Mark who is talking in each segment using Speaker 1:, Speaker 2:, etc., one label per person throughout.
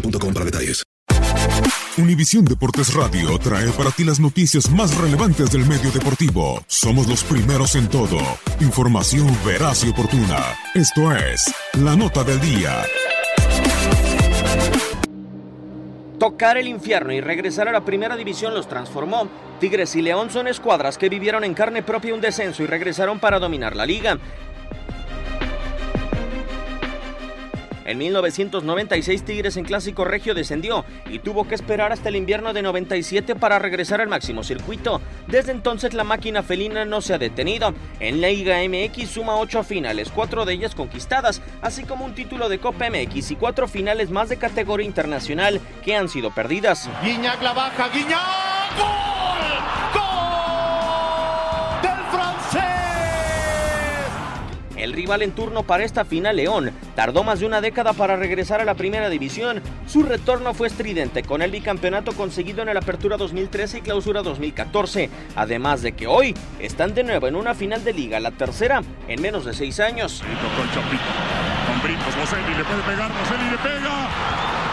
Speaker 1: boostmobile.com.
Speaker 2: Univisión Deportes Radio trae para ti las noticias más relevantes del medio deportivo. Somos los primeros en todo. Información veraz y oportuna. Esto es La Nota del Día.
Speaker 3: Tocar el infierno y regresar a la primera división los transformó. Tigres y León son escuadras que vivieron en carne propia un descenso y regresaron para dominar la liga. En 1996 Tigres en Clásico Regio descendió y tuvo que esperar hasta el invierno de 97 para regresar al máximo circuito. Desde entonces la máquina felina no se ha detenido. En la Liga MX suma 8 finales, 4 de ellas conquistadas, así como un título de Copa MX y 4 finales más de categoría internacional que han sido perdidas.
Speaker 4: Guiñac la baja, Guiñac.
Speaker 3: El rival en turno para esta final, León, tardó más de una década para regresar a la primera división. Su retorno fue estridente con el bicampeonato conseguido en el Apertura 2013 y Clausura 2014. Además de que hoy están de nuevo en una final de liga, la tercera en menos de seis años.
Speaker 5: con Chapito. Con le puede pegar, Boselli le pega.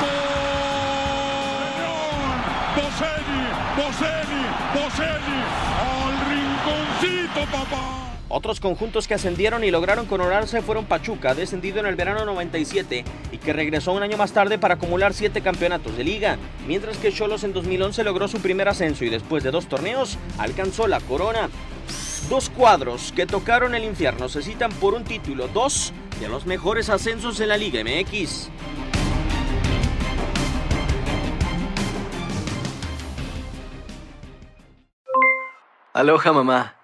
Speaker 5: ¡Gol! Boselli, Boselli, Boselli. Al rinconcito, papá.
Speaker 3: Otros conjuntos que ascendieron y lograron coronarse fueron Pachuca, descendido en el verano 97 y que regresó un año más tarde para acumular siete campeonatos de liga, mientras que Cholos en 2011 logró su primer ascenso y después de dos torneos alcanzó la corona. Dos cuadros que tocaron el infierno se citan por un título, dos de los mejores ascensos en la Liga MX.
Speaker 6: Aloha mamá,